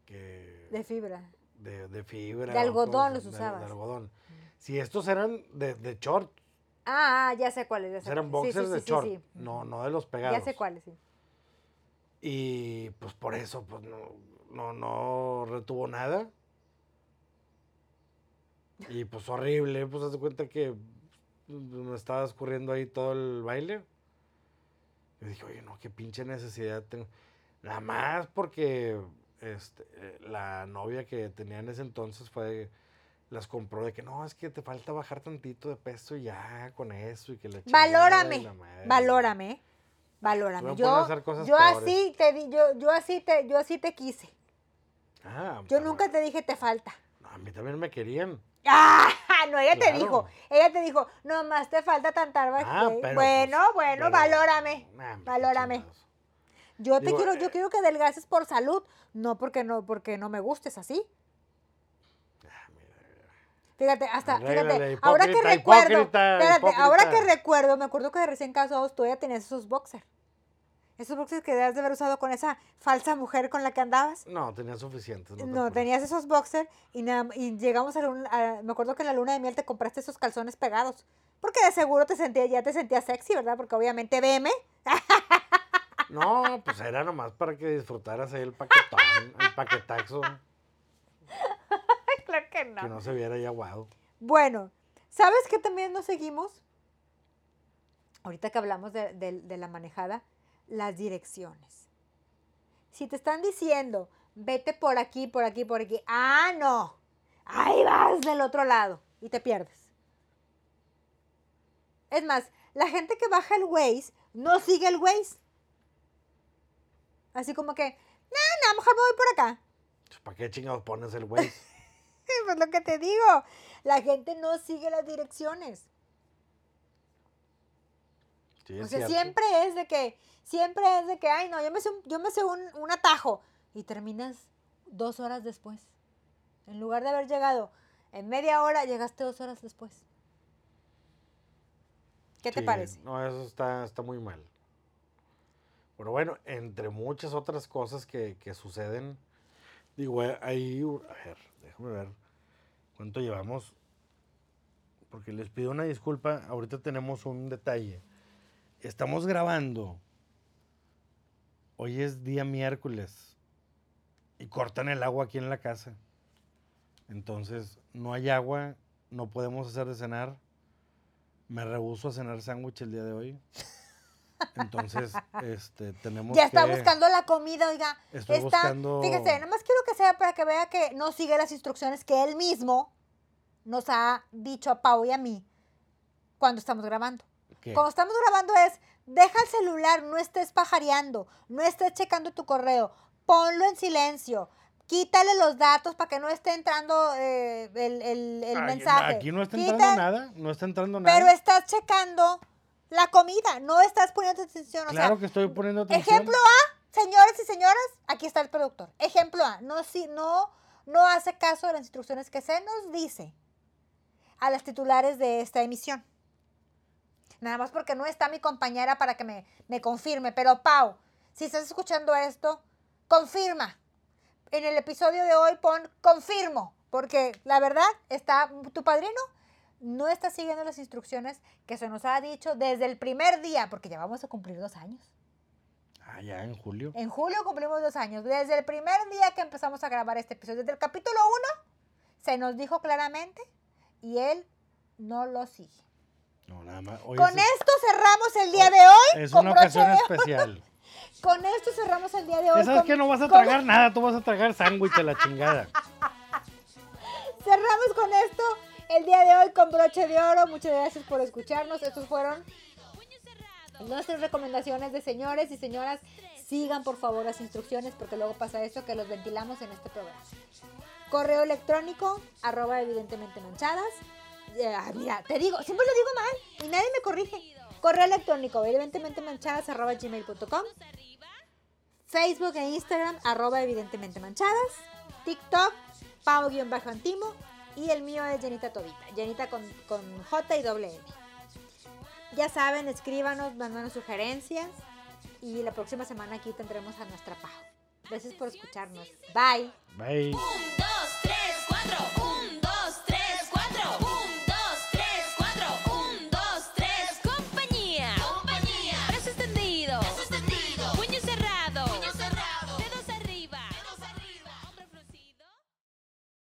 Speaker 3: que
Speaker 2: de fibra.
Speaker 3: de, de fibra.
Speaker 2: De algodón los usabas.
Speaker 3: De, algodón. Si estos eran de, de short,
Speaker 2: Ah, ya sé cuáles. Ya sé
Speaker 3: eran
Speaker 2: cuáles. Sí, sí,
Speaker 3: boxers de short, no, no de los pegados.
Speaker 2: Ya sé cuáles, sí.
Speaker 3: Y pues por eso, pues no, no, no retuvo nada. Y pues horrible, pues haz de cuenta que pues, me estaba escurriendo ahí todo el baile. Y dije, oye, no, qué pinche necesidad tengo. Nada más porque este, la novia que tenía en ese entonces fue, las compró de que no, es que te falta bajar tantito de peso y ya con eso y que le
Speaker 2: Valórame, valórame, valórame. Yo, yo así te di, yo, yo así te, yo así te quise.
Speaker 3: Ah,
Speaker 2: Yo nunca te dije te falta.
Speaker 3: no, a mí también me querían.
Speaker 2: ¡Ah! No, ella te dijo, ella te dijo, nomás te falta tantar
Speaker 3: Ah,
Speaker 2: bajé".
Speaker 3: pero,
Speaker 2: Bueno,
Speaker 3: pues,
Speaker 2: bueno,
Speaker 3: pero-
Speaker 2: valórame.
Speaker 3: Qué
Speaker 2: valórame. Yo te
Speaker 3: Digo,
Speaker 2: quiero, yo
Speaker 3: eh,
Speaker 2: quiero que adelgaces por salud, no porque no, porque no me gustes así.
Speaker 3: Ah,
Speaker 2: Fíjate, hasta, fíjate, ahora que
Speaker 3: hipócrita,
Speaker 2: recuerdo,
Speaker 3: hipócrita,
Speaker 2: espérate, ahora que recuerdo, me acuerdo que de recién casados tú ya tenías esos boxers. Esos boxers que debes de haber usado con esa falsa mujer con la que andabas.
Speaker 3: No, tenía suficientes. te
Speaker 2: No, tenías esos boxers y, nada- y llegamos a, la luna- a- me acuerdo que en la luna de miel te compraste esos calzones pegados. Porque de seguro te sentía, ya te sentías sexy, ¿verdad? Porque obviamente veme.
Speaker 3: No, pues era nomás para que disfrutaras ahí el paquetón, el paquetaxo,
Speaker 2: claro que
Speaker 3: que no se viera ahí aguado.
Speaker 2: Bueno, ¿sabes qué también nos seguimos? Ahorita que hablamos de, de- de la manejada, las direcciones. Si te están diciendo, vete por aquí, por aquí, por aquí, ah, no, ahí vas del otro lado y te pierdes. Es más, la gente que baja el Waze no sigue el Waze. Así como que, no, no, mejor me voy por acá.
Speaker 3: Pues, ¿Para qué chingados pones el güey?
Speaker 2: Pues lo que te digo, la gente no sigue las direcciones.
Speaker 3: Sí,
Speaker 2: O sea,
Speaker 3: cierto.
Speaker 2: siempre es de que, siempre es de que, ay, no, yo me sé, un- yo me sé un, un atajo. Y terminas dos horas después. En lugar de haber llegado en media hora, llegaste dos horas después. ¿Qué te parece?
Speaker 3: No, eso está, está muy mal. Pero bueno, entre muchas otras cosas que, que suceden, digo, eh, ahí, a ver, déjame ver cuánto llevamos. Porque les pido una disculpa, ahorita tenemos un detalle. Estamos grabando. Hoy es día miércoles. Y cortan el agua aquí en la casa. Entonces, no hay agua, no podemos hacer de cenar. Me rehuso a cenar sándwich el día de hoy. Entonces, este, tenemos
Speaker 2: Ya está
Speaker 3: que-
Speaker 2: buscando la comida, oiga.
Speaker 3: Estoy
Speaker 2: está,
Speaker 3: buscando-
Speaker 2: Fíjese, nada más quiero que sea para que vea que no sigue las instrucciones que él mismo nos ha dicho a Pau y a mí cuando estamos grabando.
Speaker 3: ¿Qué?
Speaker 2: Cuando estamos grabando es, deja el celular, no estés pajareando, no estés checando tu correo, ponlo en silencio, quítale los datos para que no esté entrando eh, el, el- el
Speaker 3: Ay,
Speaker 2: mensaje.
Speaker 3: Aquí no está
Speaker 2: Quita-
Speaker 3: entrando nada, no está entrando nada.
Speaker 2: Pero estás checando la comida, no estás poniendo atención. O
Speaker 3: claro
Speaker 2: sea,
Speaker 3: que estoy poniendo atención.
Speaker 2: ejemplo A, señores y señoras, aquí está el productor. Ejemplo A, no, si, no, no hace caso de las instrucciones que se nos dice a las titulares de esta emisión. Nada más porque no está mi compañera para que me, me confirme. Pero Pau, si estás escuchando esto, confirma. En el episodio de hoy pon confirmo. Porque la verdad está, tu padrino no está siguiendo las instrucciones que se nos ha dicho desde el primer día, porque ya vamos a cumplir dos años.
Speaker 3: Ah, ya, en julio.
Speaker 2: En julio cumplimos dos años. Desde el primer día que empezamos a grabar este episodio, desde el capítulo 1, se nos dijo claramente y él no lo sigue.
Speaker 3: No, nada más. Hoy
Speaker 2: Con
Speaker 3: es,
Speaker 2: esto cerramos el día de hoy.
Speaker 3: es una ocasión
Speaker 2: de
Speaker 3: especial.
Speaker 2: Con esto cerramos el día de hoy.
Speaker 3: Sabes que no vas a
Speaker 2: con-
Speaker 3: tragar nada, tú vas a tragar sándwich de la chingada.
Speaker 2: Cerramos con esto el día de hoy con broche de oro. Muchas gracias por escucharnos. Estos fueron nuestras recomendaciones de señores y señoras. Sigan por favor las instrucciones porque luego pasa esto que los ventilamos en este programa. Correo electrónico, arroba evidentemente manchadas. Eh, ah, mira, te digo, siempre lo digo mal y nadie me corrige. Correo electrónico, evidentemente manchadas, arroba gmail.com. Facebook e Instagram, arroba evidentemente manchadas. TikTok, pau-antimo. Y el mío es Jenita Todita. Jenita con, con J y doble N. Ya saben, escríbanos, mándanos sugerencias. Y la próxima semana aquí tendremos a nuestra Pau. Gracias por escucharnos. Bye.
Speaker 3: Bye.